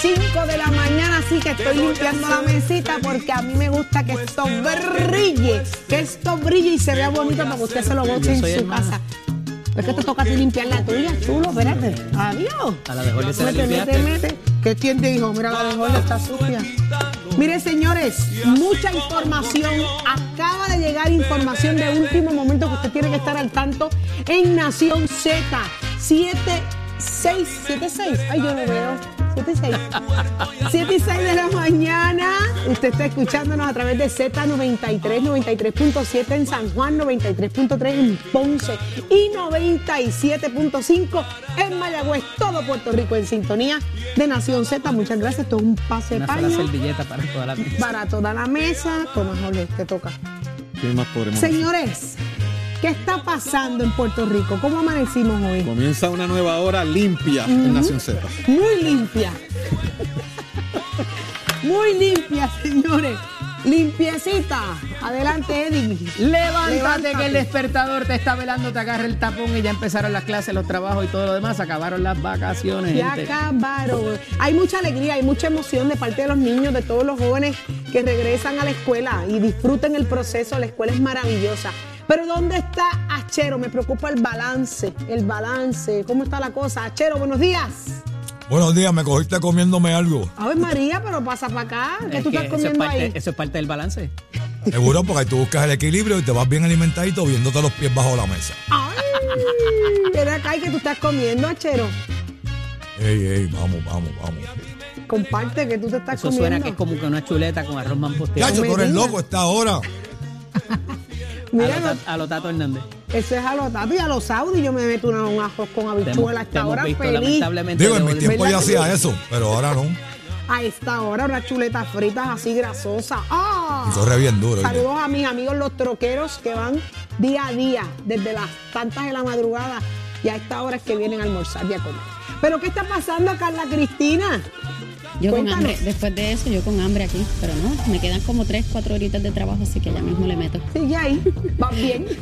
5 de la mañana, así que estoy limpiando la mesita porque a mí me gusta que esto brille, que esto brille y se vea bonito para que usted se lo goce en su casa. Es que te toca a ti limpiar la tuya, chulo, espérate. Adiós. A la de Jorge se la Mete, mete, mete. ¿Qué tiene, hijo? Mira, la de Jorge está sucia. Mire, señores, mucha información. Acaba de llegar información de último momento que usted tiene que estar al tanto en Nación Z. 7676. Ay, yo lo veo. 76. 7 y 6 de la mañana. Usted está escuchándonos a través de Z93, 93.7 en San Juan, 93.3 en Ponce y 97.5 en Mayagüez. Todo Puerto Rico en sintonía de Nación Z. Muchas gracias. Esto es un pase de Una sola paño servilleta para toda la mesa. para toda la mesa. Toma, Jorge, te toca. ¿Qué más podremos Señores, ¿qué está pasando en Puerto Rico? ¿Cómo amanecimos hoy? Comienza una nueva hora limpia en Nación Z. Muy limpia. Muy limpia, señores. Limpiecita. Adelante, Eddie. Levántate, Levántate. que el despertador te está velando, te agarra el tapón y ya empezaron las clases, los trabajos y todo lo demás. Acabaron las vacaciones. Gente. acabaron. Hay mucha alegría, hay mucha emoción de parte de los niños, de todos los jóvenes que regresan a la escuela y disfruten el proceso. La escuela es maravillosa. Pero ¿dónde está Achero? Me preocupa el balance, el balance. ¿Cómo está la cosa? Achero, buenos días. Buenos días, me cogiste comiéndome algo. A ver, María, pero pasa para acá. ¿Qué Es tú que estás eso, es comiendo parte, ahí? eso es parte del balance. Seguro, porque ahí tú buscas el equilibrio y te vas bien alimentadito viéndote los pies bajo la mesa. ¡Ay! Ven acá, ¿y qué tú estás comiendo, Achero? Ey, ey, vamos, vamos, vamos. Comparte que tú te estás Eso comiendo. suena que es como que una chuleta con arroz mamposteado. Chacho, me tú eres loco a esta hora. A Mira, lo, Tat- a lo Tato Hernández. eso es a los tatos y a los saudis. Yo me meto una- un ajo con habichuela a te esta hemos hora visto, feliz. lamentablemente. Digo, en mi tiempo ¿Verdad ya que hacía eso, pero ahora no. A esta hora, unas chuletas fritas así grasosas. ¡Ah! Corre bien duro. Saludos a mis amigos los troqueros que van día a día, desde las tantas de la madrugada y a esta hora es que vienen a almorzar y a comer. ¿Pero qué está pasando, Carla Cristina? Yo con hambre, después de eso, yo con hambre aquí, pero no, me quedan como 3, 4 horitas de trabajo, así que ya mismo le meto. Sigue ahí, vas bien.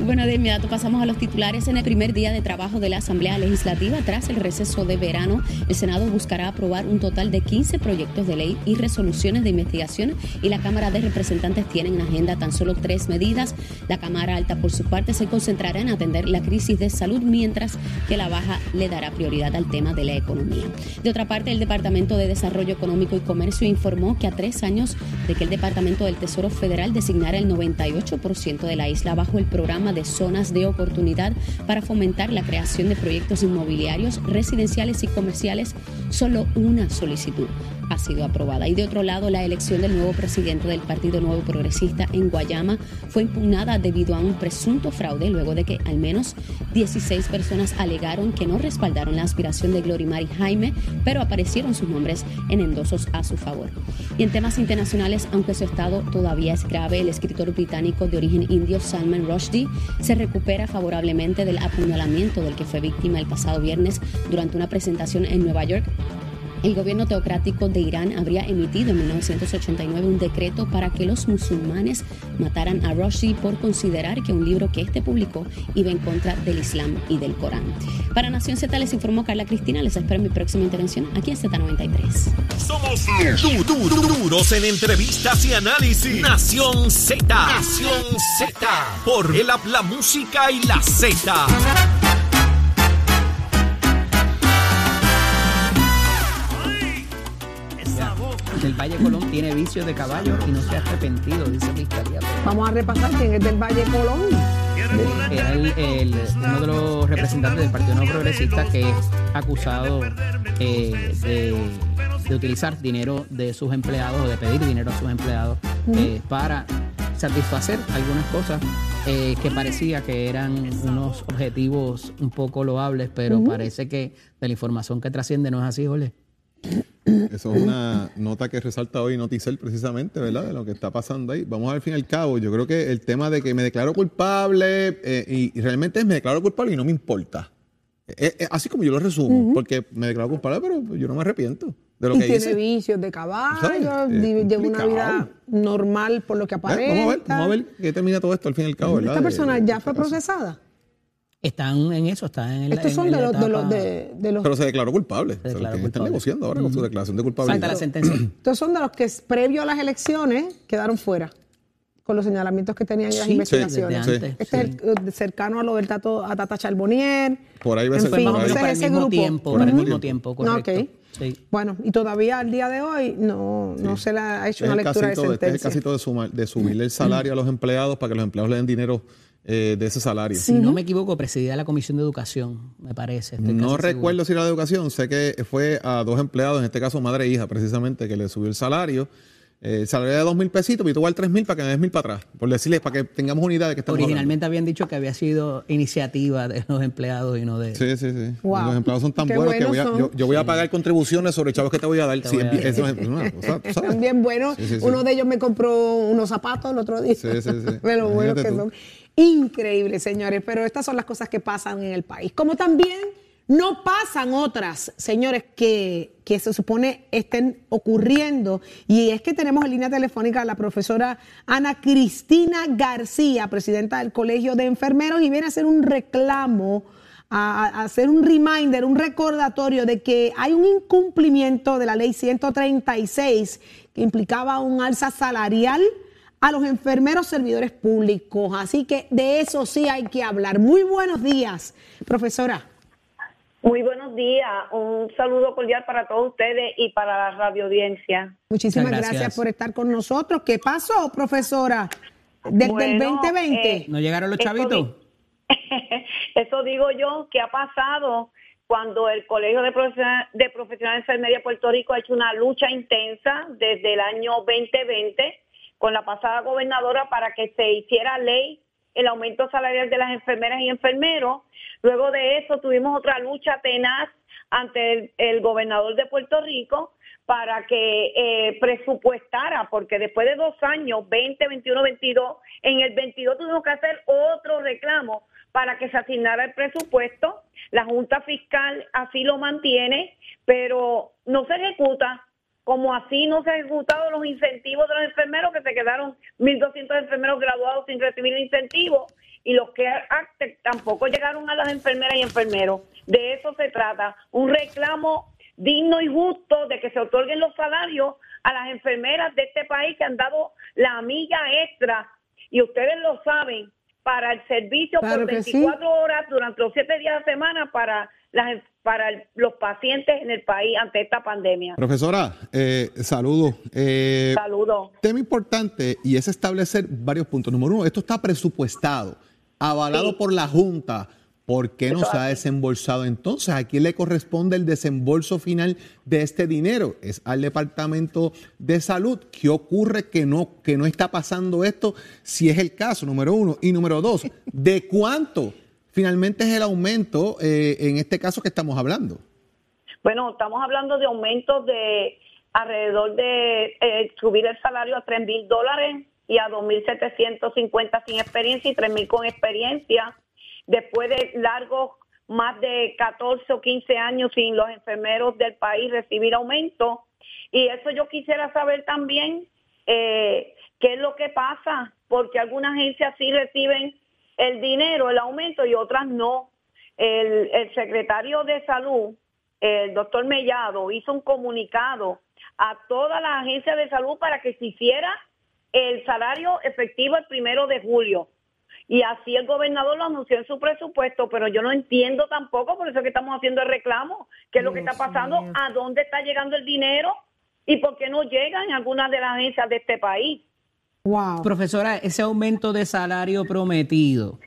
Bueno, de inmediato pasamos a los titulares. En el primer día de trabajo de la Asamblea Legislativa, tras el receso de verano, el Senado buscará aprobar un total de 15 proyectos de ley y resoluciones de investigación y la Cámara de Representantes tiene en agenda tan solo tres medidas. La Cámara Alta, por su parte, se concentrará en atender la crisis de salud, mientras que la Baja le dará prioridad al tema de la economía. De otra parte, el Departamento de Desarrollo Económico y Comercio informó que a tres años de que el Departamento del Tesoro Federal designara el 98% de la isla bajo el programa de zonas de oportunidad para fomentar la creación de proyectos inmobiliarios, residenciales y comerciales, solo una solicitud ha sido aprobada. Y de otro lado, la elección del nuevo presidente del Partido Nuevo Progresista en Guayama fue impugnada debido a un presunto fraude luego de que al menos 16 personas alegaron que no respaldaron la aspiración de Glorimari Jaime, pero aparecieron sus nombres en endosos a su favor. Y en temas internacionales, aunque su estado todavía es grave, el escritor británico de origen indio Salman Rushdie se recupera favorablemente del apuñalamiento del que fue víctima el pasado viernes durante una presentación en Nueva York El gobierno teocrático de Irán habría emitido en 1989 un decreto para que los musulmanes mataran a Rushdie por considerar que un libro que este publicó iba en contra del Islam y del Corán. Para Nación Z les informó Carla Cristina. Les espero en mi próxima intervención aquí en Z93. Somos du- du- du- duros en entrevistas y análisis. Nación Z. Nación Z. Por el la música y la Z. El Valle Colón tiene vicios de caballo y no se ha arrepentido, dice Fiscalía. Vamos a repasar quién es del Valle Colón. Era el- el- uno de los representantes del Partido No Progresista que es acusado eh, de, de utilizar dinero de sus empleados o de pedir dinero a sus empleados eh, para satisfacer algunas cosas eh, que parecía que eran unos objetivos un poco loables, pero parece que de la información que trasciende no es así, Jorge. Eso es una nota que resalta hoy Noticel precisamente, ¿verdad? De lo que está pasando ahí. Vamos a ver, al fin y al cabo, yo creo que el tema de que me declaro culpable eh, y, y realmente es me declaro culpable y no me importa. Eh, eh, así como yo lo resumo, porque me declaro culpable, pero yo no me arrepiento de lo Y que tiene hice. vicios de caballo, lleva una vida normal por lo que aparenta. vamos a ver, vamos a ver qué termina todo esto al fin y al cabo, ¿verdad? Esta persona de- ya de fue procesada. Están en eso, están en la Estos en son de la los, de los, de, de los Pero se declaró culpable. Se declaró Están culpable. negociando ahora con su declaración de Falta culpabilidad. la sentencia. estos son de los que previo a las elecciones quedaron fuera con los señalamientos que tenían y las Sí, investigaciones. antes, este sí. es el, eh, cercano a lo del tato, a Tata Charbonnier. Por ahí va a En ser. Fin, para el mismo grupo. tiempo, para el mismo tiempo, correcto. Bueno, y todavía al día de hoy no, no se le ha hecho Es una el lectura de casito, este es el sentencia. casito de, sumar- de subirle el salario a los empleados para que los empleados le den dinero eh, de ese salario. Si no me equivoco, presidía la Comisión de Educación, me parece. estoy No recuerdo si era de educación, sé que fue a dos empleados, en este caso madre e hija, precisamente, que le subió el salario. Eh, el salario de dos mil pesitos, y tú igual tres mil para que me des mil para atrás. Por decirles, para que tengamos unidad de que estamos Originalmente habían dicho que había sido iniciativa de los empleados y no de... Sí, sí, sí. Wow. Los empleados son tan Qué buenos que voy a- yo, yo voy a pagar contribuciones sobre chavos que te voy a dar. Sí, voy a dar. eso es sabes. Bien buenos. Sí, sí, sí. Uno de ellos me compró unos zapatos el otro día. Sí, sí, sí. De lo buenos que tú. son. Increíbles, señores. Pero estas son las cosas que pasan en el país. Como también no pasan otras, señores, que, que se supone estén ocurriendo. Y es que tenemos en línea telefónica a la profesora Ana Cristina García, presidenta del Colegio de Enfermeros, y viene a hacer un reclamo a hacer un reminder, un recordatorio de que hay un incumplimiento de la ley 136 que implicaba un alza salarial a los enfermeros servidores públicos. Así que de eso sí hay que hablar. Muy buenos días, profesora. Muy buenos días, un saludo cordial para todos ustedes y para la radio audiencia. Muchísimas gracias. gracias. por estar con nosotros. ¿Qué pasó, profesora? Desde el Bueno, 2020. eh, ¿No llegaron los Eso chavitos? di- Eso digo yo, que ha pasado cuando el Colegio de Profesionales de, Profesionales de Enfermería de Puerto Rico ha hecho una lucha intensa desde el año 2020 con la pasada gobernadora para que se hiciera ley el aumento salarial de las enfermeras y enfermeros. Luego de eso tuvimos otra lucha tenaz ante el, gobernador de Puerto Rico para que eh, presupuestara, porque después de dos años, 20, 21, 22, en el 22 tuvimos que hacer otro reclamo para que se asignara el presupuesto. La Junta Fiscal así lo mantiene, pero no se ejecuta. Como así no se han ejecutado los incentivos de los enfermeros, que se quedaron 1.200 enfermeros graduados sin recibir incentivo, y los que tampoco llegaron a las enfermeras y enfermeros. De eso se trata, un reclamo digno y justo de que se otorguen los salarios a las enfermeras de este país que han dado la milla extra, y ustedes lo saben, para el servicio Claro por que sí. 24 horas durante los 7 días de semana para, las, para el- los pacientes en el país ante esta pandemia. Profesora, eh, saludos. Eh, Saludos. tema importante y es establecer varios puntos. Número uno, esto está presupuestado, avalado Sí. por la Junta. ¿Por qué no se ha desembolsado entonces? ¿A quién le corresponde el desembolso final de este dinero? ¿Es al Departamento de Salud? ¿Qué ocurre que no, que no está pasando esto? Si es el caso, número uno. Y número dos, ¿de cuánto finalmente es el aumento eh, en este caso que estamos hablando? Bueno, estamos hablando de aumentos de alrededor de eh, subir el salario a 3 mil dólares y a 2.750 sin experiencia y 3 mil con experiencia. Después de largos más de 14 o 15 años sin los enfermeros del país recibir aumento. Y eso yo quisiera saber también eh, qué es lo que pasa, porque algunas agencias sí reciben el dinero, el aumento, y otras no. El, el secretario de salud, el doctor Mellado, hizo un comunicado a todas las agencias de salud para que se hiciera el salario efectivo el primero de julio. Y así el gobernador lo anunció en su presupuesto, pero yo no entiendo tampoco, por eso es que estamos haciendo el reclamo, qué es lo que está pasando, a dónde está llegando el dinero y por qué no llega en algunas de las agencias de este país. Wow. Profesora, ese aumento de salario prometido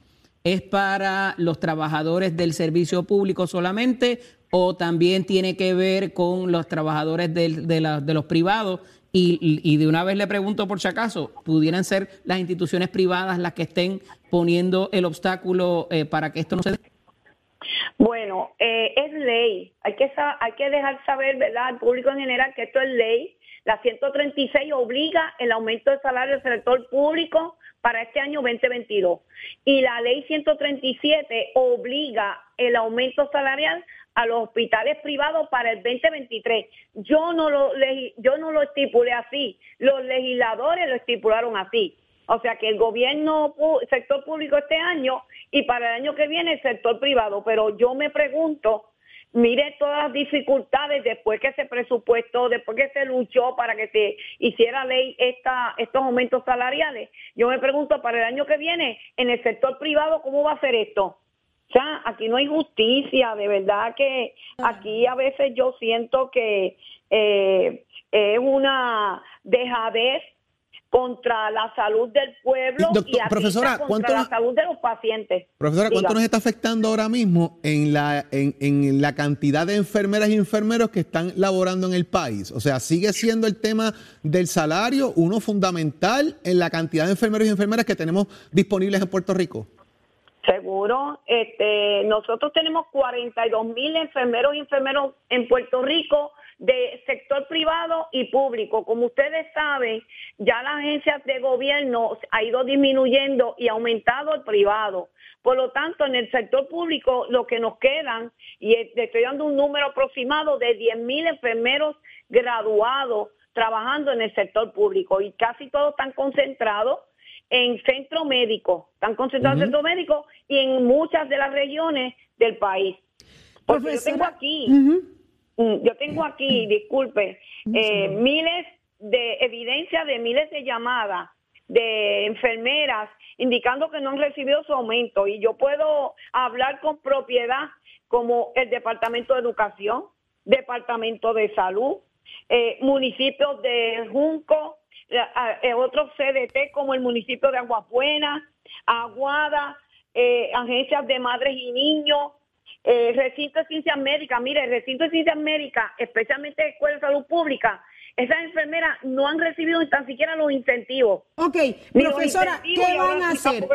es para los trabajadores del servicio público solamente o también tiene que ver con los trabajadores del- de, la- de los privados. Y, de una vez le pregunto por si acaso, ¿pudieran ser las instituciones privadas las que estén poniendo el obstáculo eh, para que esto no se dé? Bueno, eh, es ley. Hay que, hay que dejar saber, ¿verdad?, al público en general que esto es ley. La 136 obliga el aumento de salario del sector público para este año 2022. Y la ley 137 obliga el aumento salarial a los hospitales privados para el 2023. Yo no lo, yo no lo estipulé así. Los legisladores lo estipularon así. O sea que el gobierno, sector público este año y para el año que viene el sector privado. Pero yo me pregunto, mire todas las dificultades después que se presupuestó, después que se luchó para que se hiciera ley estos aumentos salariales. Yo me pregunto para el año que viene en el sector privado cómo va a ser esto. O sea, aquí no hay justicia, de verdad que aquí a veces yo siento que eh, es una dejadez contra la salud del pueblo Doctor- y profesora, contra ¿cuánto la nos- salud de los pacientes. Profesora, ¿cuánto Diga. nos está afectando ahora mismo en la, en, en la cantidad de enfermeras y enfermeros que están laborando en el país? O sea, sigue siendo el tema del salario uno fundamental en la cantidad de enfermeros y enfermeras que tenemos disponibles en Puerto Rico. Este, nosotros tenemos 42 mil enfermeros y enfermeros en Puerto Rico de sector privado y público. Como ustedes saben, ya las agencias de gobierno ha ido disminuyendo y ha aumentado el privado. Por lo tanto, en el sector público lo que nos quedan, y estoy dando un número aproximado de 10 mil enfermeros graduados trabajando en el sector público y casi todos están concentrados en centro médico, están concentrados en centro médico y en muchas de las regiones del país. Porque yo tengo aquí, mm, yo tengo aquí, disculpe, eh, miles de evidencia de miles de llamadas de enfermeras indicando que no han recibido su aumento. Y yo puedo hablar con propiedad como el Departamento de Educación, Departamento de Salud, eh, municipios de Junco, otros CDT como el municipio de Aguas Buenas, Aguada, eh, agencias de madres y niños, eh, recinto de ciencias médicas. Mire, el recinto de ciencias médicas, especialmente Escuela de Salud Pública, esas enfermeras no han recibido ni tan siquiera los incentivos. Ok, Ni profesora, incentivos ¿qué van a hacer?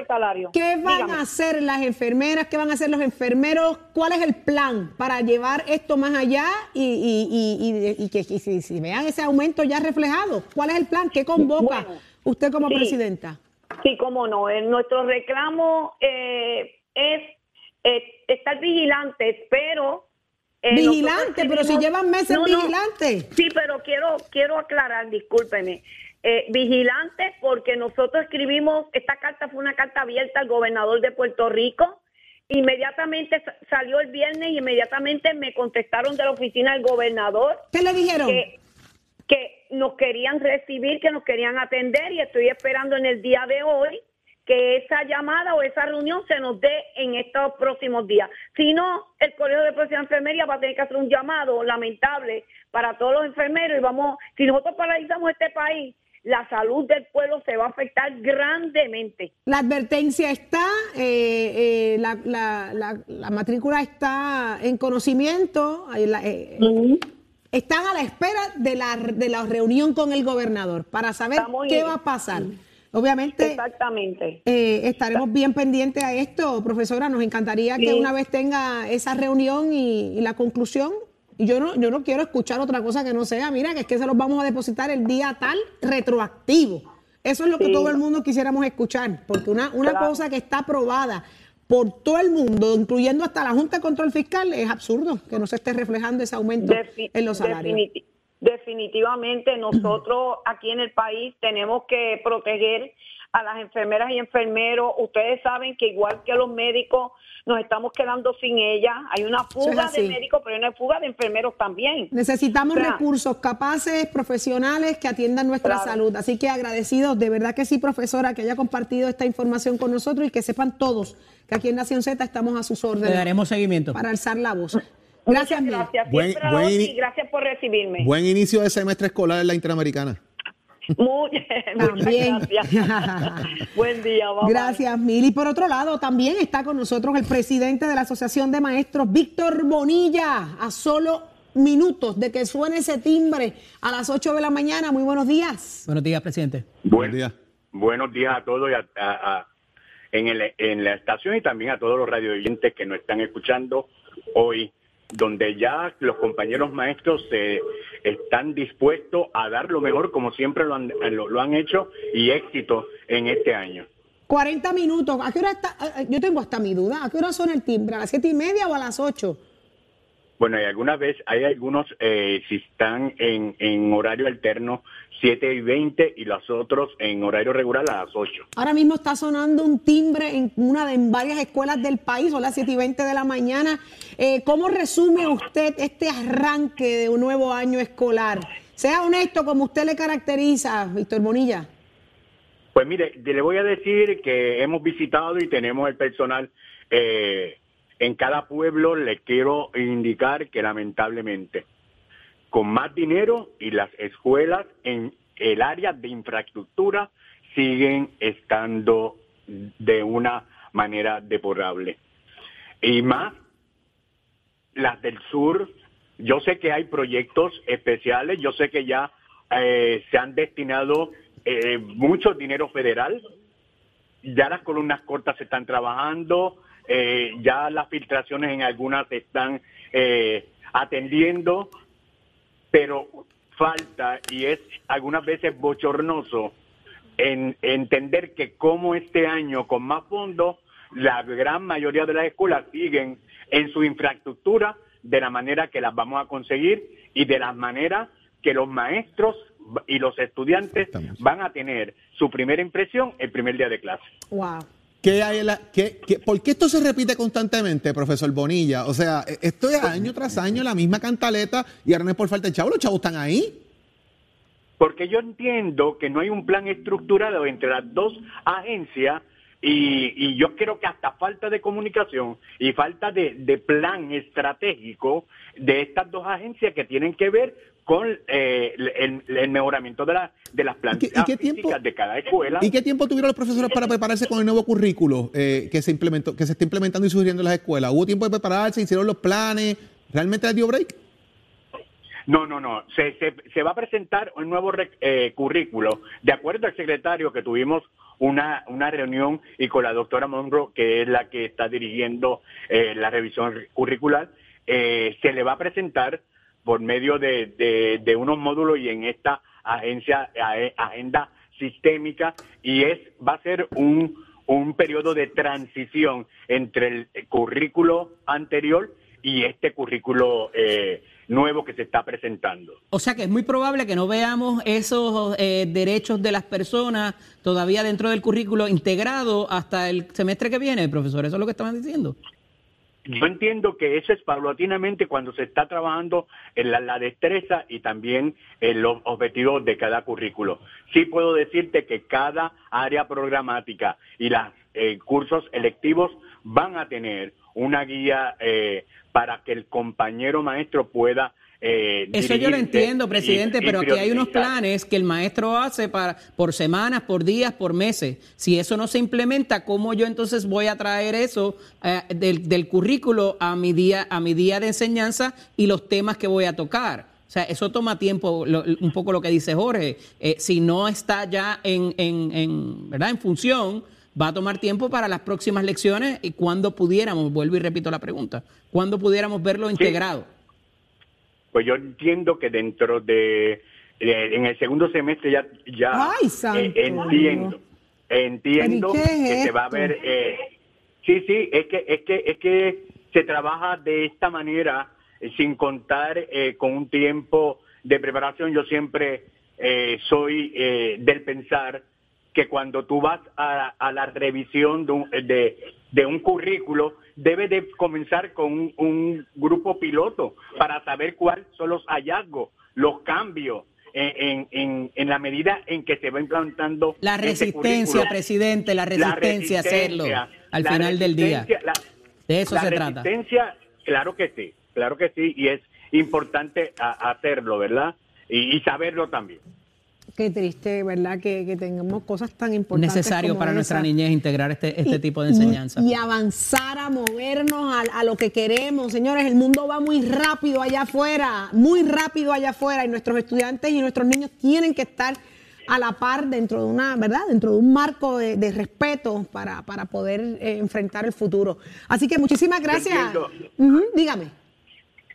¿Qué van Dígame. a hacer las enfermeras? ¿Qué van a hacer los enfermeros? ¿Cuál es el plan para llevar esto más allá y, y- y- y- y que y si, si vean ese aumento ya reflejado? ¿Cuál es el plan? ¿Qué convoca Bueno, usted como sí. presidenta? Sí, cómo no. Eh, nuestro reclamo eh, es eh, estar vigilantes, pero... eh, Vigilante, pero si llevan meses No, no. vigilantes. Sí, pero quiero quiero aclarar, discúlpeme. Eh, vigilantes porque nosotros escribimos, esta carta fue una carta abierta al gobernador de Puerto Rico. Inmediatamente sa- salió el viernes y inmediatamente me contestaron de la oficina del gobernador ¿Qué le dijeron? que, que nos querían recibir, que nos querían atender y estoy esperando en el día de hoy que esa llamada o esa reunión se nos dé en estos próximos días. Si no, el Colegio de Profesional de Enfermería va a tener que hacer un llamado lamentable para todos los enfermeros y vamos, si nosotros paralizamos este país, la salud del pueblo se va a afectar grandemente. La advertencia está, eh, eh, la, la- la- la matrícula está en conocimiento, eh, están a la espera de la, de la reunión con el gobernador para saber qué va a pasar. Obviamente Exactamente. eh, estaremos bien pendientes a esto, profesora. Nos encantaría que una vez tenga esa reunión y, y la conclusión. Y yo no, yo no quiero escuchar otra cosa que no sea, mira, que es que se los vamos a depositar el día tal retroactivo. Eso es lo que Sí. todo el mundo quisiéramos escuchar, porque una, una Claro. cosa que está aprobada por todo el mundo, incluyendo hasta la Junta de Control Fiscal, es absurdo que no se esté reflejando ese aumento Defi- en los salarios. Definitivamente nosotros aquí en el país tenemos que proteger a las enfermeras y enfermeros. Ustedes saben que igual que los médicos nos estamos quedando sin ellas. Hay una fuga de médicos, pero hay una fuga de enfermeros también. Necesitamos O sea, recursos capaces, profesionales que atiendan nuestra Claro. salud. Así que agradecidos, de verdad que sí, profesora, que haya compartido esta información con nosotros y que sepan todos que aquí en Nación Z estamos a sus órdenes. Le daremos seguimiento. Para alzar la voz. Gracias, Muchas Mil. gracias. Buen- Siempre a la buen y gracias por recibirme. Buen inicio de semestre escolar en la Interamericana. Muy- También. Muchas gracias. Buen día. bye. Gracias, Mil. Y por otro lado, también está con nosotros el presidente de la Asociación de Maestros, Víctor Bonilla, a solo minutos de que suene ese timbre a las 8 de la mañana. Muy buenos días. Buenos días, presidente. Buen día. Buenos días a todos y a- a- a- en, el- en la estación y también a todos los radioyentes que nos están escuchando hoy, donde ya los compañeros maestros se están dispuestos a dar lo mejor como siempre lo han, lo, han hecho y éxito en este año. 40 minutos. ¿A qué hora está? eh, Yo tengo hasta mi duda. ¿A qué hora suena el timbre? ¿A las 7 y media o a las 8? Bueno, y alguna vez hay algunos, eh, si están en, en horario alterno, 7 y 20 y los otros en horario regular a las 8. Ahora mismo está sonando un timbre en una de en varias escuelas del país, son las 7 y 20 de la mañana. Eh, ¿Cómo resume usted este arranque de un nuevo año escolar? Sea honesto como usted le caracteriza, Víctor Bonilla. Pues mire, le voy a decir que hemos visitado y tenemos el personal eh, en cada pueblo. Le quiero indicar que lamentablemente, con más dinero y las escuelas en el área de infraestructura siguen estando de una manera deplorable. Y más las del sur, yo sé que hay proyectos especiales, yo sé que ya eh, se han destinado eh, mucho dinero federal, ya las columnas cortas se están trabajando, eh, ya las filtraciones en algunas se están eh, atendiendo, pero falta y es algunas veces bochornoso en entender que como este año con más fondos, la gran mayoría de las escuelas siguen en su infraestructura de la manera que las vamos a conseguir y de la manera que los maestros y los estudiantes van a tener su primera impresión el primer día de clase. Wow. ¿Qué hay la- qué- qué- ¿Por qué esto se repite constantemente, profesor Bonilla? O sea, e- esto es año tras año la misma cantaleta y ahora no es por falta de chavos, los chavos están ahí. Porque yo entiendo que no hay un plan estructurado entre las dos agencias y, y yo creo que hasta falta de comunicación y falta de plan estratégico de estas dos agencias que tienen que ver con eh, el, el mejoramiento de, la, de las plantas y qué tiempo- de cada escuela. ¿Y qué tiempo tuvieron los profesores para prepararse con el nuevo currículo eh, que se implementó, que se está implementando y surgiendo en las escuelas? ¿Hubo tiempo de prepararse? ¿Hicieron los planes? ¿Realmente les dio break? No, no, no. Se, se, se va a presentar un nuevo rec- eh, currículo. De acuerdo al secretario que tuvimos una, una reunión y con la doctora Monroe, que es la que está dirigiendo eh, la revisión curricular, eh, se le va a presentar por medio de, de- unos módulos y en esta agencia, agenda sistémica, y es va a ser un, un periodo de transición entre el currículo anterior y este currículo eh, nuevo que se está presentando. O sea que es muy probable que no veamos esos eh, derechos de las personas todavía dentro del currículo integrado hasta el semestre que viene, profesor. Eso es lo que estaban diciendo. Yo entiendo que eso es paulatinamente cuando se está trabajando en la, destreza y también en los objetivos de cada currículo. Sí puedo decirte que cada área programática y los cursos electivos van a tener una guía eh, para que el compañero maestro pueda... eh, Eso yo lo entiendo, y- presidente, y pero aquí hay unos planes que el maestro hace para por semanas, por días, por meses. Si eso no se implementa, ¿cómo yo entonces voy a traer eso eh, del, del currículo a mi día a mi día de enseñanza y los temas que voy a tocar? O sea, eso toma tiempo, lo- un poco lo que dice Jorge. Eh, si no está ya en, en, en, ¿verdad? en función, va a tomar tiempo para las próximas lecciones y cuando pudiéramos, vuelvo y repito la pregunta, cuando pudiéramos verlo integrado. Pues yo entiendo que dentro de, de- en el segundo semestre ya, ya Ay, eh, entiendo, entiendo ¿Pero y qué es que se va a ver, eh, Sí, sí, es que, es que, es que se trabaja de esta manera, eh, sin contar eh, con un tiempo de preparación. Yo siempre eh, soy eh, del pensar que cuando tú vas a, a la revisión de un, de, de un currículo, debe de comenzar con un, un grupo piloto para saber cuáles son los hallazgos, los cambios, en, en, en la medida en que se va implantando La resistencia, presidente, la resistencia a hacerlo al final del día. la- De eso la se trata. resistencia, claro que sí, claro que sí, y es importante a- hacerlo, ¿verdad? Y, y saberlo también. Qué triste, ¿verdad? Que, que tengamos cosas tan importantes. Necesario como para nuestra niñez integrar este, este Y- tipo de enseñanza. Y avanzar a movernos a, a lo que queremos. Señores, el mundo va muy rápido allá afuera, muy rápido allá afuera y nuestros estudiantes y nuestros niños tienen que estar a la par dentro de una, ¿verdad? Dentro de un marco de, de respeto para, para poder eh, enfrentar el futuro. Así que muchísimas gracias. dígame.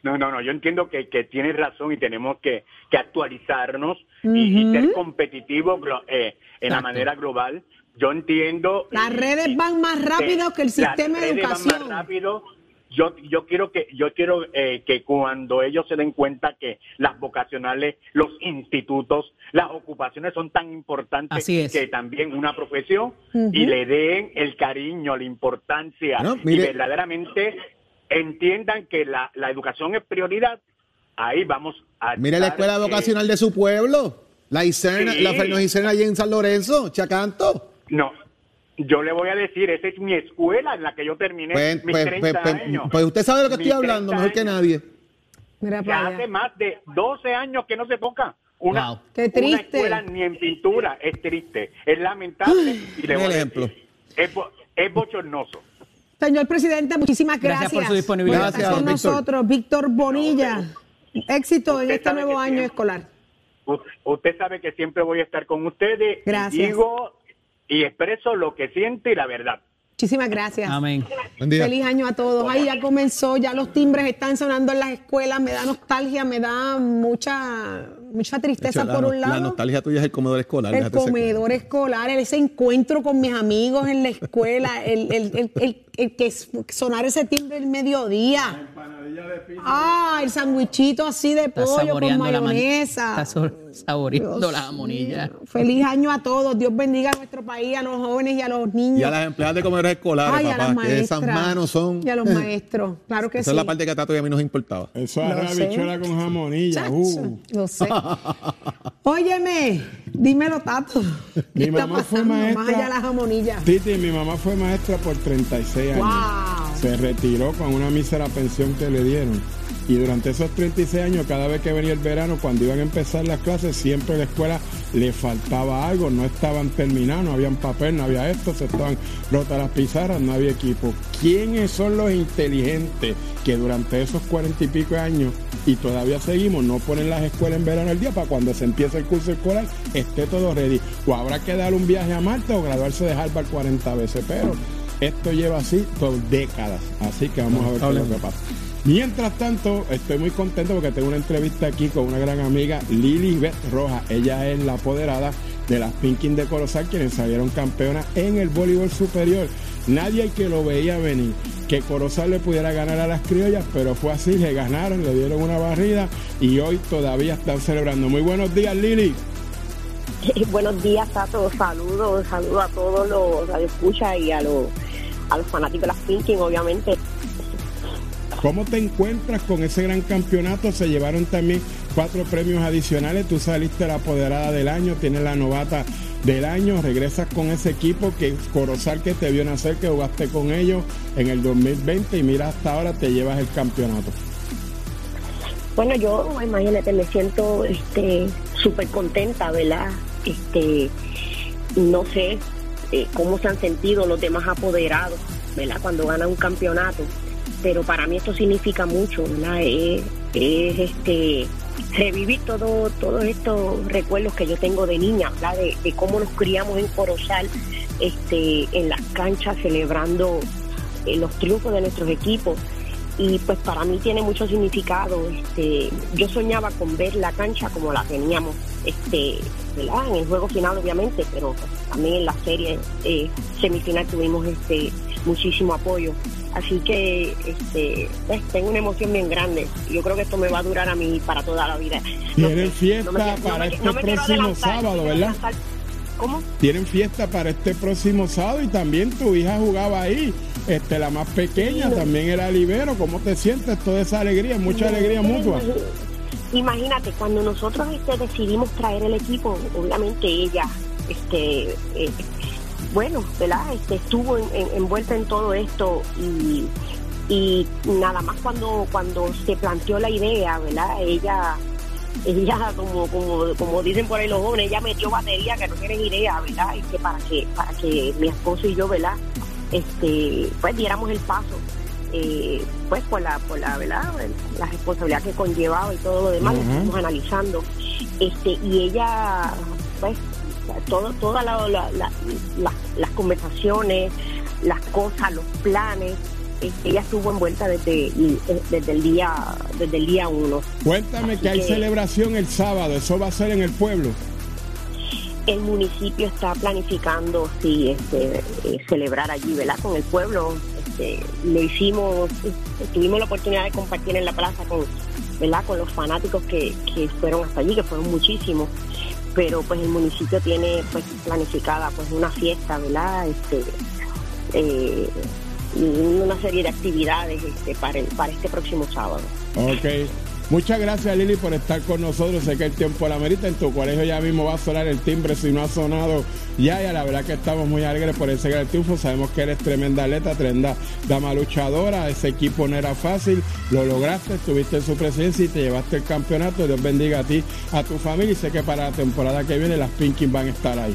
No, no, no, yo entiendo que, que tienes razón y tenemos que, que actualizarnos y, y ser competitivos glo- eh, en la manera global. Yo entiendo. Las y- redes van más rápido que el las sistema de redes van educación. más rápido. Yo, yo quiero que yo quiero eh, que cuando ellos se den cuenta que las vocacionales, los institutos, las ocupaciones son tan importantes Así es. que también una profesión y le den el cariño, la importancia No, y verdaderamente entiendan que la, la educación es prioridad. Ahí vamos a Mire la escuela eh, vocacional de su pueblo, la Iserna, Sí. la Iserna allí en San Lorenzo, Chacanto. No, yo le voy a decir, esa es mi escuela en la que yo terminé Pues, mis pues, 30 pues, pues, años. pues usted sabe de lo que Mis estoy hablando 30 mejor que nadie. Mira para hace allá. más de 12 años que no se toca. Una, Wow. Qué una triste. escuela ni en pintura, es triste, es lamentable y le voy a ejemplo. decir, es, bo- es bochornoso. Señor presidente, muchísimas gracias. Gracias por su disponibilidad. Gracias, Víctor. nosotros, Víctor Bonilla. Éxito en este nuevo año siempre- escolar. Usted sabe que siempre voy a estar con ustedes. y Gracias. Digo y expreso lo que siento y la verdad. Muchísimas gracias. Amén. Buen día. Feliz año a todos. Ahí ya comenzó, ya los timbres están sonando en las escuelas, me da nostalgia, me da mucha, mucha tristeza la, por no- un la lado. nostalgia tuya es el comedor escolar. El comedor escolar, ese encuentro con mis amigos en la escuela, el, el, el, el- el que sonar ese timbre el mediodía. Ah, el sandwichito así de pollo con saboreando la saboreando Dios la jamonilla. mío. Feliz año a todos. Dios bendiga a nuestro país, a los jóvenes y a los niños. Y a las empleadas de comedores escolares, Ay, a las papá, que esas manos son. Y a los maestros. Claro que Esa sí. es la parte que a Tato y a mí nos importaba. Eso Lo es la sé. bichuela con jamonilla. Uh. Lo sé. Óyeme, dímelo, Tato. ¿Qué Mi mamá fue maestra. Más allá de la jamonilla. Titi, mi mamá fue maestra por 36 años. Wow. Se retiró con una mísera pensión que le dieron. Y durante esos 36 años, cada vez que venía el verano, cuando iban a empezar las clases, siempre a la escuela le faltaba algo, no estaban terminados, no habían papel, no había esto, se estaban rotas las pizarras, no había equipo. ¿Quiénes son los inteligentes que durante esos cuarenta y pico años y todavía seguimos, no ponen las escuelas en verano al día para cuando se empiece el curso escolar esté todo ready? O habrá que dar un viaje a Marte o graduarse de Harvard 40 veces, pero esto lleva así por décadas, así que vamos a ver qué es lo que pasa. Mientras tanto, estoy muy contento porque tengo una entrevista aquí con una gran amiga, Lili Beth Roja. Ella es la apoderada de las Pinkin de Corozal, quienes salieron campeonas en el voleibol superior. Nadie que lo veía venir, que Corozal le pudiera ganar a las criollas, pero fue así, le ganaron, le dieron una barrida y hoy todavía están celebrando. Muy buenos días, Lili. Buenos días todos, saludos, saludos a todos los radioescuchas y a los, a los fanáticos de las Pinkin, obviamente. ¿Cómo te encuentras con ese gran campeonato? Se llevaron también cuatro premios adicionales. Tú saliste la apoderada del año, tienes la novata del año, regresas con ese equipo que Corozal que te vio nacer, que jugaste con ellos en el 2020 y mira hasta ahora te llevas el campeonato. Bueno, yo, imagínate, me siento este súper contenta, ¿verdad? Este, no sé eh, cómo se han sentido los demás apoderados, ¿verdad? Cuando ganan un campeonato, pero para mí esto significa mucho, ¿verdad? Es, es, este revivir todo, todos estos recuerdos que yo tengo de niña, ¿verdad? De, cómo nos criamos en Corozal, este, en las canchas celebrando eh, los triunfos de nuestros equipos y pues para mí tiene mucho significado. Este, yo soñaba con ver la cancha como la teníamos, este. En el juego final obviamente, pero también en la serie eh, semifinal tuvimos este muchísimo apoyo. Así que este, pues, tengo una emoción bien grande. Yo creo que esto me va a durar a mí para toda la vida. Tienen fiesta para este próximo sábado, ¿verdad? ¿Cómo? Tienen fiesta para este próximo sábado y también tu hija jugaba ahí. Este, la más pequeña también era libero. ¿Cómo te sientes? Toda esa alegría, mucha alegría mutua. Imagínate, cuando nosotros este, decidimos traer el equipo, obviamente ella, este, eh, bueno, ¿verdad? Este, estuvo envuelta en todo esto y, y nada más cuando, cuando se planteó la idea, ¿verdad? Ella ella como, como, como dicen por ahí los jóvenes, ella metió batería que no tienen idea, ¿verdad? Y que para que, para que mi esposo y yo, ¿verdad? Este, pues diéramos el paso. Eh, pues por la, por la, ¿verdad? la responsabilidad que conllevaba y todo lo demás, lo estamos analizando. Este, y ella, pues, todo, todas las conversaciones, las cosas, los planes, este, ella estuvo envuelta desde, eh, desde el día desde el día uno. Cuéntame que hay celebración el sábado, ¿eso va a ser en el pueblo? El municipio está planificando, sí, este, eh, celebrar allí, ¿verdad? Con el pueblo. Este, le hicimos, tuvimos la oportunidad de compartir en la plaza con, ¿verdad? Con los fanáticos que, que fueron hasta allí, que fueron muchísimos pero pues el municipio tiene pues planificada pues una fiesta, ¿verdad? Este, eh, una serie de actividades este, para, para este próximo sábado. Ok. Muchas gracias Lili por estar con nosotros. Sé que el tiempo la merita. En tu colegio ya mismo va a sonar el timbre si no ha sonado ya. Y la verdad que estamos muy alegres por ese gran triunfo. Sabemos que eres tremenda atleta, tremenda dama luchadora. Ese equipo no era fácil. Lo lograste, estuviste en su presencia y te llevaste el campeonato. Dios bendiga a ti, a tu familia. Y sé que para la temporada que viene las Pinkin van a estar ahí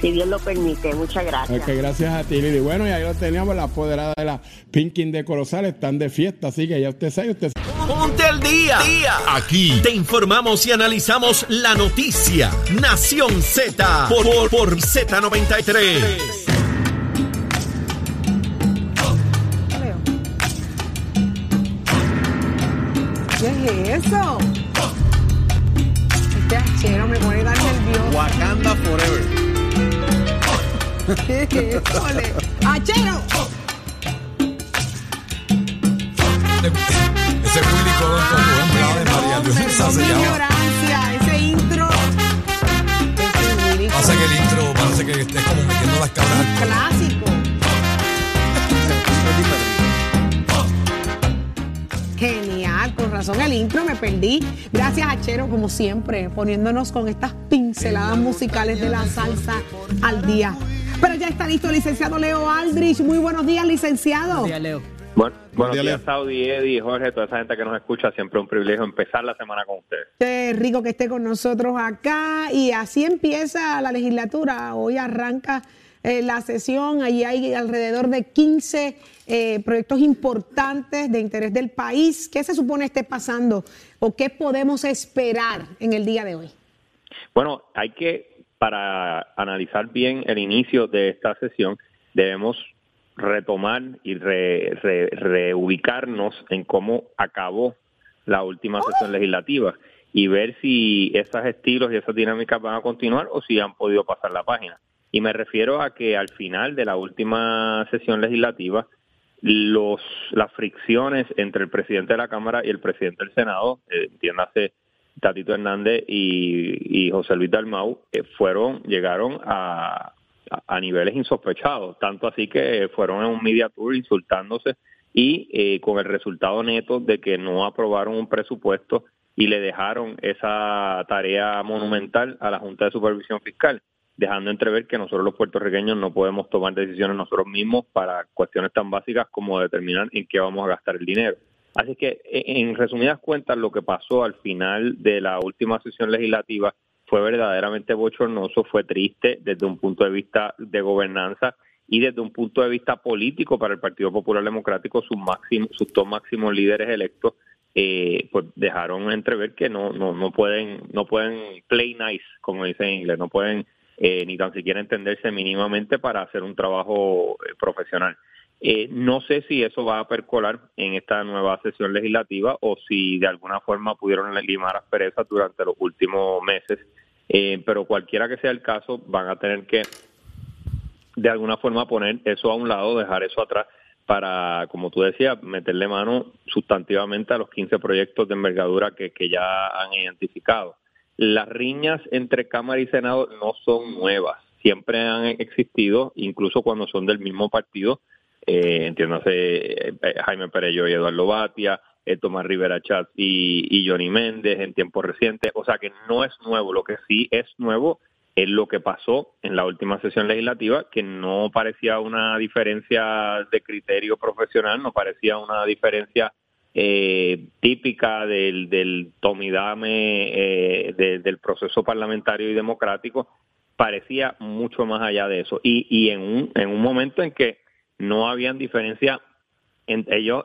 si Dios lo permite. Muchas gracias. Ok, gracias a ti, Lili. Bueno, y ahí lo teníamos, la apoderada de la Pinkin de Corozal, están de fiesta, así que ya usted sabe, usted Ponte al día. día. Aquí te informamos y analizamos la noticia. Nación Z por, por, por Z93. ¿Qué es eso? Este achero me pone tan nervioso. Wakanda Forever. ¡Ole! ¡Achero! Ese público con Rubén de María Luisa se llama. ignorancia, ese intro. Pasa que el intro parece que esté como metiendo las cabras. Clásico. Genial, con razón el intro me perdí. Gracias a Chero, como siempre, poniéndonos con estas pinceladas musicales de la salsa al día. Pero ya está listo el licenciado Leo Aldrich. Muy buenos días, licenciado. Buenos días, Leo. Bueno, buenos días, días Saudi, Eddie, Jorge, toda esa gente que nos escucha. Siempre un privilegio empezar la semana con ustedes. Qué rico que esté con nosotros acá. Y así empieza la legislatura. Hoy arranca eh, la sesión. Allí hay alrededor de 15 eh, proyectos importantes de interés del país. ¿Qué se supone esté pasando o qué podemos esperar en el día de hoy? Bueno, hay que para analizar bien el inicio de esta sesión, debemos retomar y reubicarnos en cómo acabó la última sesión legislativa y ver si esos estilos y esas dinámicas van a continuar o si han podido pasar la página. Y me refiero a que al final de la última sesión legislativa, los las fricciones entre el presidente de la Cámara y el presidente del Senado, eh, entiéndase Tatito Hernández y, José Luis Dalmau eh, fueron, llegaron a, a, niveles insospechados, tanto así que fueron en un media tour insultándose y eh, con el resultado neto de que no aprobaron un presupuesto y le dejaron esa tarea monumental a la Junta de Supervisión Fiscal, dejando entrever que nosotros los puertorriqueños no podemos tomar decisiones nosotros mismos para cuestiones tan básicas como determinar en qué vamos a gastar el dinero. Así que, e, en resumidas cuentas, lo que pasó al final de la última sesión legislativa fue verdaderamente bochornoso, fue triste desde un punto de vista de gobernanza y desde un punto de vista político para el Partido Popular Democrático, sus, máximos, sus dos máximos líderes electos eh, pues dejaron entrever que no, no, no pueden no pueden play nice, como dicen en inglés, no pueden eh, ni tan siquiera entenderse mínimamente para hacer un trabajo eh, profesional. Eh, no sé si eso va a percolar en esta nueva sesión legislativa o si de alguna forma pudieron limar asperezas durante los últimos meses, eh, pero cualquiera que sea el caso, van a tener que de alguna forma poner eso a un lado, dejar eso atrás para, como tú decías, meterle mano sustantivamente a los 15 proyectos de envergadura que, que ya han identificado. Las riñas entre Cámara y Senado no son nuevas, siempre han existido, incluso cuando son del mismo partido, eh, entiéndase eh, Jaime Perello y Eduardo Batia, eh, Tomás Rivera Chatz y, Johnny Méndez en tiempos recientes, o sea que no es nuevo, lo que sí es nuevo es lo que pasó en la última sesión legislativa, que no parecía una diferencia de criterio profesional, no parecía una diferencia eh, típica del, del tomidame eh, del proceso parlamentario y democrático, parecía mucho más allá de eso. Y, y en, un, en un momento en que no habían diferencia ellos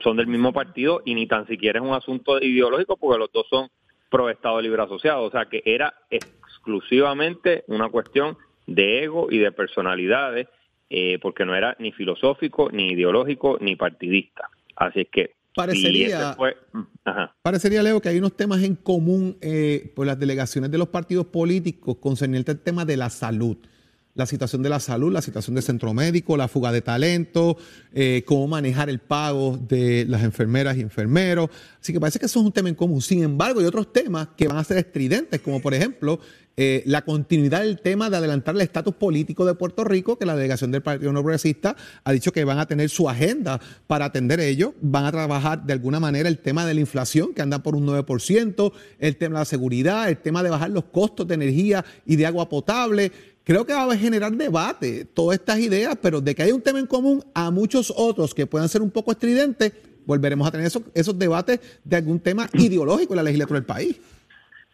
son del mismo partido y ni tan siquiera es un asunto ideológico porque los dos son pro Estado Libre Asociado, o sea que era exclusivamente una cuestión de ego y de personalidades, eh, porque no era ni filosófico, ni ideológico, ni partidista. Así es que Parecería, parecería, Leo, que hay unos temas en común eh, por las delegaciones de los partidos políticos concerniente al tema de la salud la situación de la salud, la situación del centro médico, la fuga de talento, eh, cómo manejar el pago de las enfermeras y enfermeros. Así que parece que eso es un tema en común. Sin embargo, hay otros temas que van a ser estridentes, como por ejemplo eh, la continuidad del tema de adelantar el estatus político de Puerto Rico, que la delegación del Partido No Progresista ha dicho que van a tener su agenda para atender ello. Van a trabajar de alguna manera el tema de la inflación, que anda por un 9%, el tema de la seguridad, el tema de bajar los costos de energía y de agua potable creo que va a generar debate todas estas ideas, pero de que hay un tema en común a muchos otros que puedan ser un poco estridentes, volveremos a tener esos, esos debates de algún tema ideológico en la legislatura del país.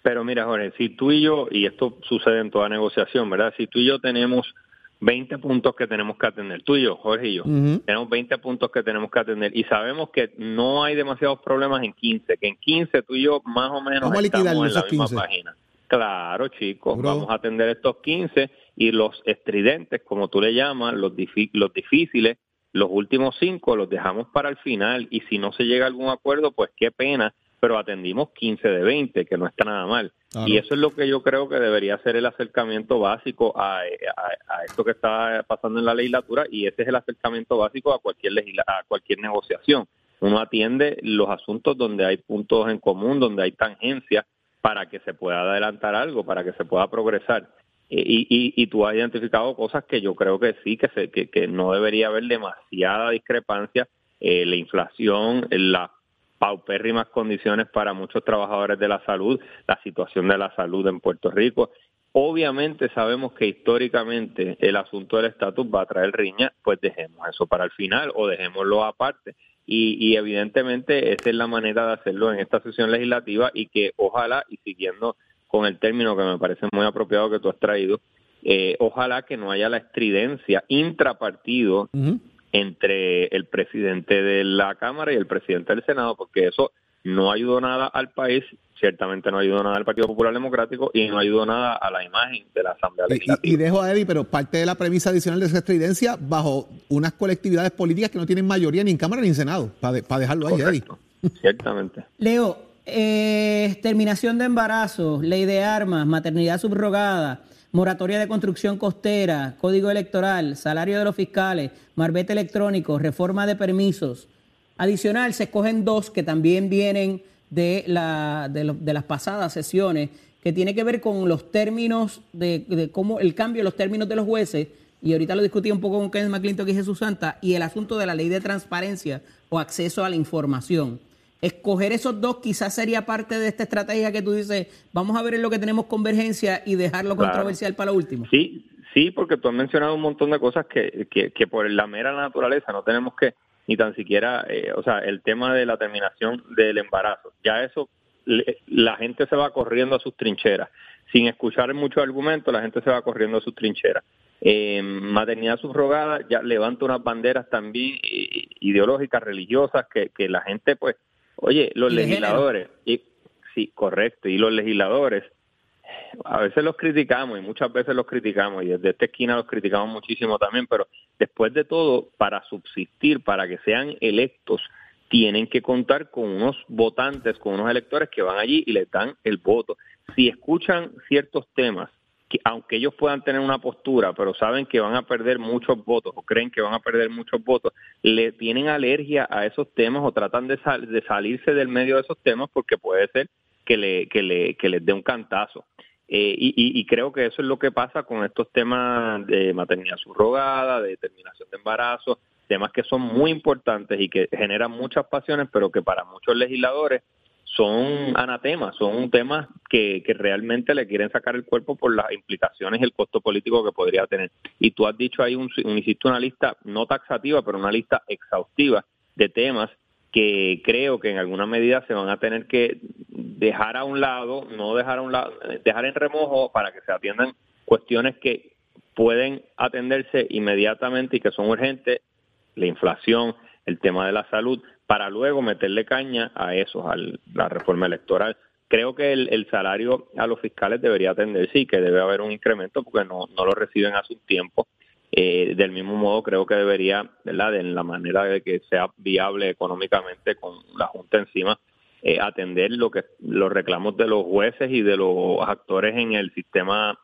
Pero mira, Jorge, si tú y yo, y esto sucede en toda negociación, ¿verdad? Si tú y yo tenemos 20 puntos que tenemos que atender, tú y yo, Jorge y yo, tenemos 20 puntos que tenemos que atender y sabemos que no hay demasiados problemas en 15, que en 15 tú y yo más o menos estamos en la misma página. Claro, chicos, vamos a atender estos 15 y los estridentes, como tú le llamas, los, los difíciles, los últimos cinco los dejamos para el final y si no se llega a algún acuerdo, pues qué pena, pero atendimos 15 de 20, que no está nada mal. Y eso es lo que yo creo que debería ser el acercamiento básico a, a, esto que está pasando en la legislatura y ese es el acercamiento básico a cualquier, a cualquier negociación. Uno atiende los asuntos donde hay puntos en común, donde hay tangencias para que se pueda adelantar algo, para que se pueda progresar. Y, y, y, tú has identificado cosas que yo creo que sí, que, se, que, no debería haber demasiada discrepancia. Eh, la inflación, las paupérrimas condiciones para muchos trabajadores de la salud, la situación de la salud en Puerto Rico. Obviamente sabemos que históricamente el asunto del estatus va a traer riña, pues dejemos eso para el final o dejémoslo aparte. Y, y evidentemente esa es la manera de hacerlo en esta sesión legislativa y que ojalá y siguiendo con el término que me parece muy apropiado que tú has traído, eh, ojalá que no haya la estridencia intrapartido entre el presidente de la Cámara y el presidente del Senado, porque eso no ayudó nada al país, ciertamente no ayudó nada al Partido Popular Democrático y no ayudó nada a la imagen de la Asamblea Legislativa. Y, dejo a Eddie, pero parte de la premisa adicional de esa estridencia bajo unas colectividades políticas que no tienen mayoría ni en Cámara ni en Senado, para, dejarlo ahí, Eddie. Ciertamente. Leo, eh, terminación de embarazo, ley de armas, maternidad subrogada, moratoria de construcción costera, código electoral, salario de los fiscales, marbete electrónico, reforma de permisos. Adicional, se escogen dos que también vienen de, la, de, las pasadas sesiones, que tiene que ver con los términos de, de, cómo el cambio de los términos de los jueces, y ahorita lo discutí un poco con Kenneth McClintock y Jesús Santa, y el asunto de la ley de transparencia o acceso a la información escoger esos dos quizás sería parte de esta estrategia que tú dices, vamos a ver en lo que tenemos convergencia y dejarlo controversial para lo último. Sí, sí, porque tú has mencionado un montón de cosas que, que, por la mera naturaleza no tenemos que ni tan siquiera, eh, o sea, el tema de la terminación del embarazo, ya eso, la gente se va corriendo a sus trincheras. Sin escuchar muchos argumentos, la gente se va corriendo a sus trincheras. Eh, maternidad subrogada ya levanta unas banderas también eh, ideológicas, religiosas, que, que la gente pues Oye, los legisladores, y, sí, correcto, y los legisladores, a veces los criticamos y muchas veces los criticamos y desde esta esquina los criticamos muchísimo también, pero después de todo, para subsistir, para que sean electos, tienen que contar con unos votantes, con unos electores que van allí y les dan el voto. Si escuchan ciertos temas que aunque ellos puedan tener una postura, pero saben que van a perder muchos votos o creen que van a perder muchos votos, le tienen alergia a esos temas o tratan de, de salirse del medio de esos temas porque puede ser que, le, que, le, que les dé un cantazo. Eh, y, y, creo que eso es lo que pasa con estos temas de maternidad subrogada, de determinación de embarazo, temas que son muy importantes y que generan muchas pasiones, pero que para muchos legisladores son anatemas, son temas que, que realmente le quieren sacar el cuerpo por las implicaciones y el costo político que podría tener. Y tú has dicho ahí, un, un, una lista no taxativa, pero una lista exhaustiva de temas que creo que en alguna medida se van a tener que dejar a un lado, no dejar a un lado, dejar en remojo para que se atiendan cuestiones que pueden atenderse inmediatamente y que son urgentes, la inflación, el tema de la salud, para luego meterle caña a eso, a la reforma electoral. Creo que el, salario a los fiscales debería atenderse y que debe haber un incremento porque no, no lo reciben hace un tiempo. Eh, del mismo modo, creo que debería, ¿verdad? en la manera de que sea viable económicamente con la Junta encima, eh, atender lo que los reclamos de los jueces y de los actores en el sistema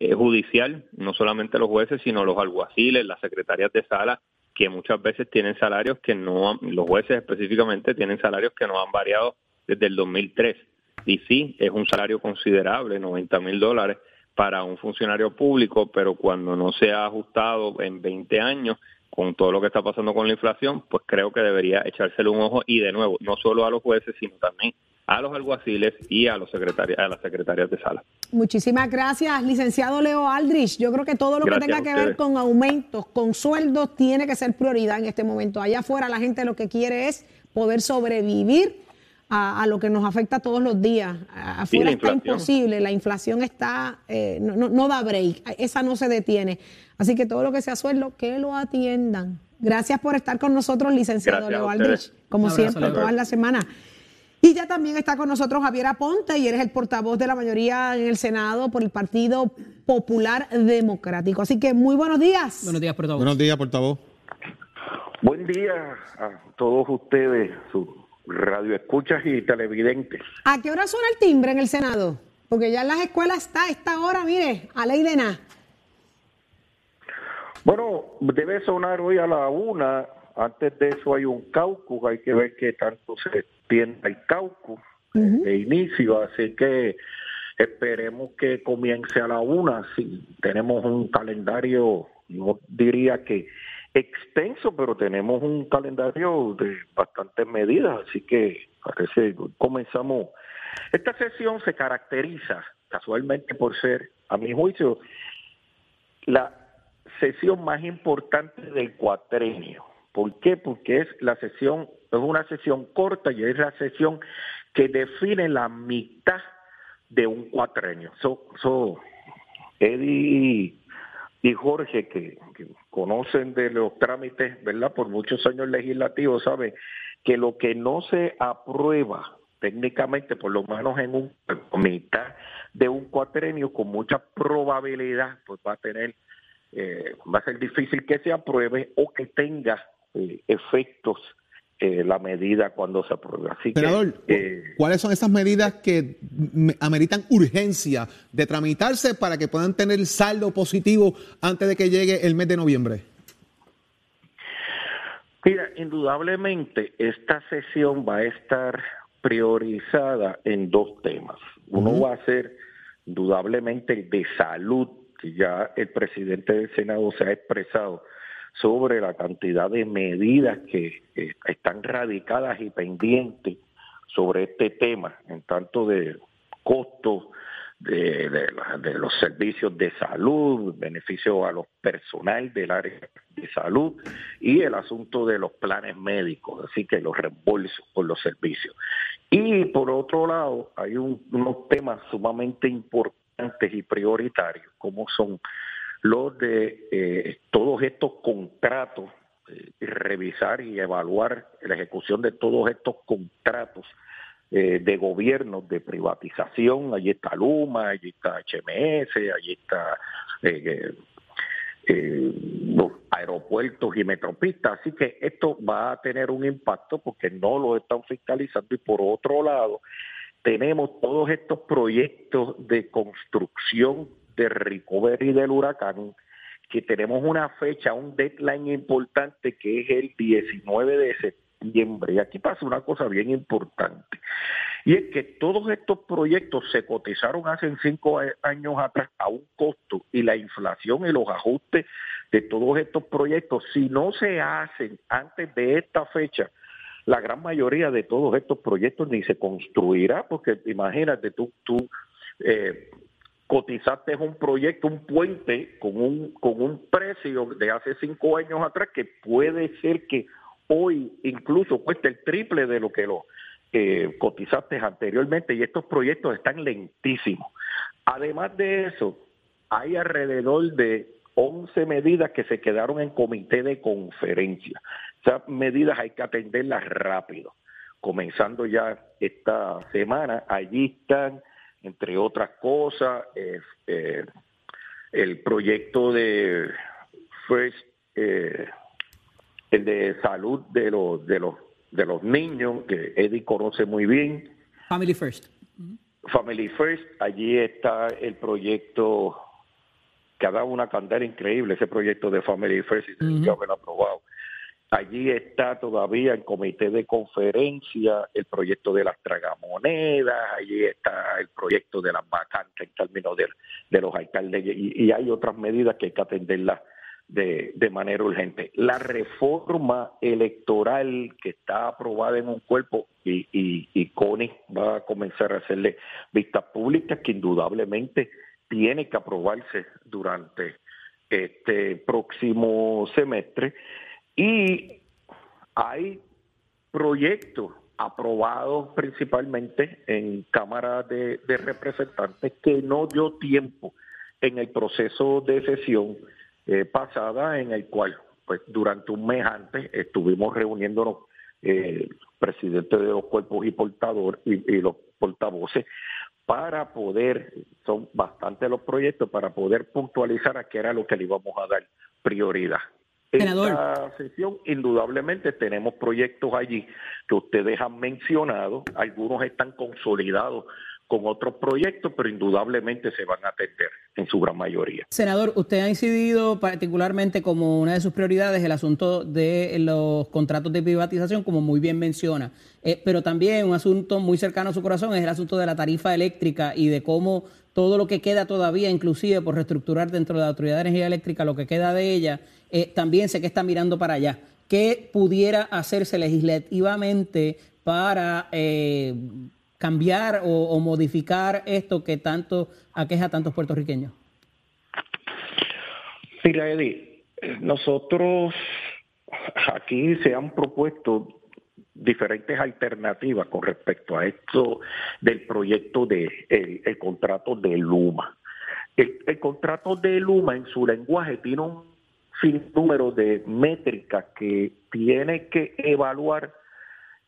eh, judicial, no solamente los jueces, sino los alguaciles, las secretarias de sala que muchas veces tienen salarios que no, los jueces específicamente tienen salarios que no han variado desde el 2003. Y sí, es un salario considerable, 90 mil dólares para un funcionario público, pero cuando no se ha ajustado en 20 años con todo lo que está pasando con la inflación, pues creo que debería echárselo un ojo y de nuevo, no solo a los jueces, sino también a los alguaciles y a los secretarios, a las secretarias de sala. Muchísimas gracias, licenciado Leo Aldrich. Yo creo que todo lo que tenga que ver con aumentos, con sueldos, tiene que ser prioridad en este momento. Allá afuera la gente lo que quiere es poder sobrevivir a, lo que nos afecta todos los días. Afuera está imposible, la inflación está, eh, no, no, da break, esa no se detiene. Así que todo lo que sea sueldo, que lo atiendan. Gracias por estar con nosotros, licenciado Leo Aldrich, como siempre, todas las semanas. Y ya también está con nosotros Javier Aponte y eres el portavoz de la mayoría en el Senado por el Partido Popular Democrático. Así que muy buenos días. Buenos días, portavoz. Buenos días, portavoz. Buen día a todos ustedes, sus radioescuchas y televidentes. ¿A qué hora suena el timbre en el Senado? Porque ya en las escuelas está esta hora, mire, a ley de nada. Bueno, debe sonar hoy a la una. Antes de eso hay un caucus, hay que ver qué tanto se tiene el caucus de inicio, así que esperemos que comience a la una. Si tenemos un calendario, no diría que extenso, pero tenemos un calendario de bastantes medidas, así que parece comenzamos. Esta sesión se caracteriza casualmente por ser, a mi juicio, la sesión más importante del cuatrenio. ¿Por qué? Porque es la sesión es una sesión corta y es la sesión que define la mitad de un cuatrenio. So, Eddie y Jorge, que, conocen de los trámites, ¿verdad? Por muchos años legislativos, saben que lo que no se aprueba técnicamente, por lo menos en un mitad de un cuatrenio, con mucha probabilidad, pues va a tener, eh, va a ser difícil que se apruebe o que tenga eh, efectos eh, la medida cuando se apruebe. Así que, eh, ¿cuáles son esas medidas que ameritan urgencia de tramitarse para que puedan tener saldo positivo antes de que llegue el mes de noviembre? Mira, indudablemente esta sesión va a estar priorizada en dos temas. Uno va a ser indudablemente el de salud, que ya el presidente del Senado se ha expresado sobre la cantidad de medidas que están radicadas y pendientes sobre este tema, en tanto de costos de, los servicios de salud, beneficio a los personal del área de salud y el asunto de los planes médicos, así que los reembolsos por los servicios. Y por otro lado, hay unos temas sumamente importantes y prioritarios, como son los de eh, todos estos contratos, eh, revisar y evaluar la ejecución de todos estos contratos eh, de gobierno, de privatización, allí está Luma, allí está HMS, allí está los aeropuertos y metropistas, así que esto va a tener un impacto porque no lo están fiscalizando y por otro lado tenemos todos estos proyectos de construcción de recovery del huracán, que tenemos una fecha, un deadline importante que es el 19 de septiembre. Y aquí pasa una cosa bien importante. Y es que todos estos proyectos se cotizaron hace cinco años atrás a un costo y la inflación y los ajustes de todos estos proyectos, si no se hacen antes de esta fecha, la gran mayoría de todos estos proyectos ni se construirá, porque imagínate, tú, tú eh, cotizaste un proyecto, un puente con un, con un precio de hace cinco años atrás que puede ser que hoy incluso cueste el triple de lo que lo eh, cotizaste anteriormente y estos proyectos están lentísimos. Además de eso, hay alrededor de 11 medidas que se quedaron en comité de conferencia. Esas medidas hay que atenderlas rápido. Comenzando ya esta semana, allí están, entre otras cosas, eh, eh, el proyecto de First, eh, el de salud de los de los de los niños que Eddie conoce muy bien. Family First. Family First, allí está el proyecto que ha dado una candela increíble ese proyecto de Family First y se que haber aprobado. Allí está todavía en comité de conferencia el proyecto de las tragamonedas, allí está el proyecto de las vacantes en términos de, de los alcaldes y, hay otras medidas que hay que atenderlas de, de manera urgente. La reforma electoral que está aprobada en un cuerpo y, y, y CONI va a comenzar a hacerle vistas públicas que indudablemente tiene que aprobarse durante este próximo semestre y hay proyectos aprobados principalmente en Cámara de, Representantes que no dio tiempo en el proceso de sesión eh, pasada en el cual pues durante un mes antes estuvimos reuniéndonos eh, presidentes de los cuerpos y portadores y los portavoces para poder, son bastante los proyectos, para poder puntualizar a qué era lo que le íbamos a dar prioridad. En esta sesión, indudablemente, tenemos proyectos allí que ustedes han mencionado, algunos están consolidados con otros proyectos, pero indudablemente se van a atender en su gran mayoría. Senador, usted ha incidido particularmente como una de sus prioridades el asunto de los contratos de privatización, como muy bien menciona, eh, pero también un asunto muy cercano a su corazón es el asunto de la tarifa eléctrica y de cómo todo lo que queda todavía, inclusive por reestructurar dentro de la Autoridad de Energía Eléctrica, lo que queda de ella, eh, también sé que está mirando para allá. ¿Qué pudiera hacerse legislativamente para... Eh, cambiar o, modificar esto que tanto aqueja a tantos puertorriqueños? Mira, Eddie, nosotros aquí se han propuesto diferentes alternativas con respecto a esto del proyecto de el, contrato de Luma. El, contrato de Luma en su lenguaje tiene un sinnúmero de métricas que tiene que evaluar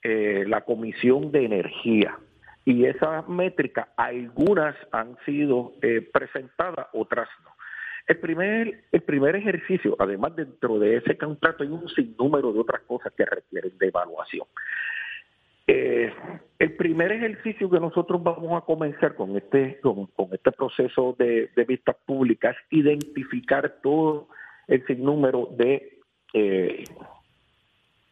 eh, la Comisión de Energía y esas métricas, algunas han sido eh, presentadas, otras no. El primer, el primer ejercicio, además dentro de ese contrato hay un sinnúmero de otras cosas que requieren de evaluación. Eh, el primer ejercicio que nosotros vamos a comenzar con este, con, este proceso de, vistas públicas es identificar todo el sinnúmero de eh,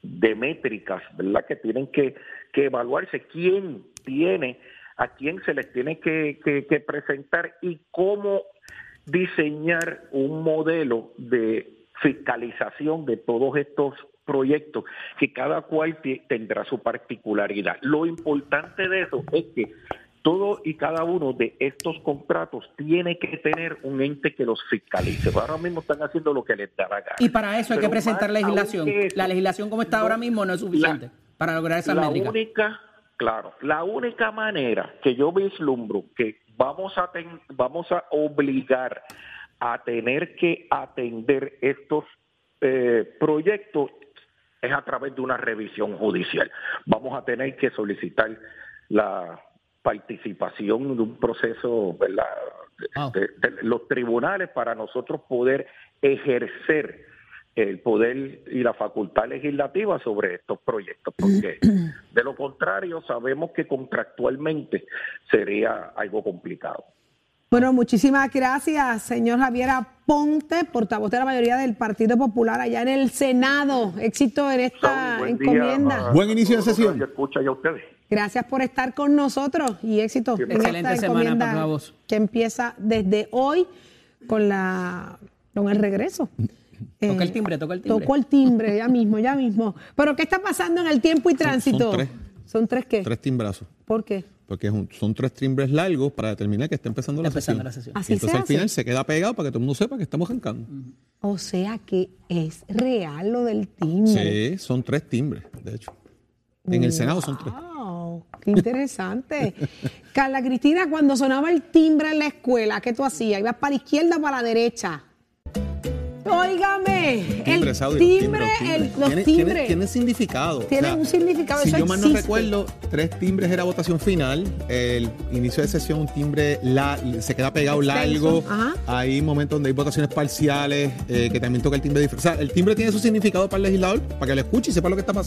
de métricas, ¿verdad? Que tienen que, evaluarse quién tiene, a quién se les tiene que, presentar y cómo diseñar un modelo de fiscalización de todos estos proyectos, que cada cual tendrá su particularidad. Lo importante de eso es que todo y cada uno de estos contratos tiene que tener un ente que los fiscalice. Ahora mismo están haciendo lo que les da la gana. Y para eso hay que presentar legislación. la legislación como está ahora mismo no es suficiente para lograr esa la única, claro, la única manera que yo vislumbro que vamos a vamos a obligar a tener que atender estos eh, proyectos es a través de una revisión judicial. Vamos a tener que solicitar la participación de un proceso, ¿verdad? De, los tribunales para nosotros poder ejercer el poder y la facultad legislativa sobre estos proyectos, porque de lo contrario sabemos que contractualmente sería algo complicado. Bueno, muchísimas gracias, señor Javier Aponte, portavoz de la mayoría del Partido Popular allá en el Senado. Éxito en esta Buen día, encomienda. a Buen inicio de sesión. escucha y a ustedes. Gracias por estar con nosotros y éxito en Excelente esta semana, encomienda que empieza desde hoy con la con el regreso. Toca Eh, el timbre, toca el timbre. Tocó el timbre, ya mismo, ya mismo. Pero ¿qué está pasando en el tiempo y tránsito? son tres. ¿Son tres qué? Tres timbrazos. ¿Por qué? Porque un- son tres timbres largos para determinar que está empezando la Empezando sesión. la sesión. Así Y entonces se al hace. final se queda pegado para que todo el mundo sepa que estamos arrancando. O sea que es real lo del timbre. Sí, son tres timbres, de hecho. En el Senado son tres. Wow, qué interesante. Carla Cristina, cuando sonaba el timbre en la escuela, ¿qué tú hacías? ¿Ibas para la izquierda o para la derecha? Óigame, Timbre, el timbre, los timbres, el- los los timbres. Tiene, timbres. tiene significado. Tienen un significado, Si eso yo mal no recuerdo, tres timbres era votación final. El inicio de sesión, un timbre la- se queda pegado Extenso, largo. ajá. Hay momentos donde hay votaciones parciales, eh, que también toca el timbre. O sea, el timbre tiene su significado para el legislador, para que lo escuche y sepa lo que está pasando.